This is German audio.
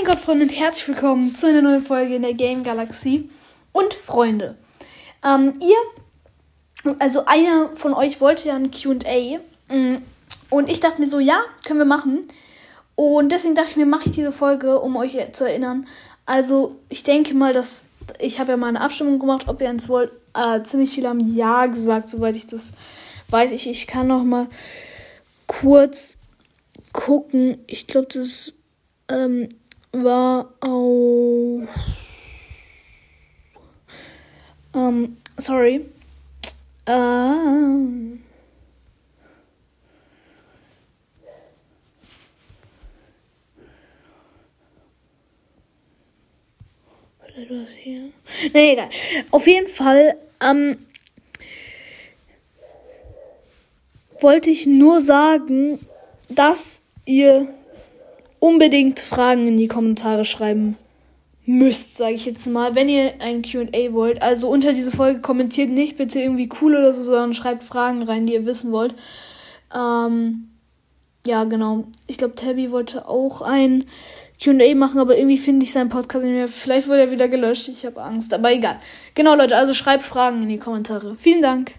mein Gott, Freunde, und herzlich willkommen zu einer neuen Folge in der Game Galaxie. Und Freunde, ähm, ihr, also einer von euch wollte ja ein QA. Mm, und ich dachte mir so, ja, können wir machen. Und deswegen dachte ich mir, mache ich diese Folge, um euch zu erinnern. Also, ich denke mal, dass ich habe ja mal eine Abstimmung gemacht, ob ihr eins wollt. Äh, ziemlich viele haben Ja gesagt, soweit ich das weiß. Ich, ich kann noch mal kurz gucken. Ich glaube, das ähm, war auf. Ähm, sorry. Vielleicht was hier. Nee, egal. Auf jeden Fall ähm, wollte ich nur sagen, dass ihr unbedingt Fragen in die Kommentare schreiben müsst, sage ich jetzt mal, wenn ihr ein QA wollt. Also unter diese Folge kommentiert nicht bitte irgendwie cool oder so, sondern schreibt Fragen rein, die ihr wissen wollt. Ähm, ja, genau. Ich glaube, Tabby wollte auch ein QA machen, aber irgendwie finde ich seinen Podcast nicht mehr. Vielleicht wurde er wieder gelöscht. Ich habe Angst, aber egal. Genau, Leute, also schreibt Fragen in die Kommentare. Vielen Dank.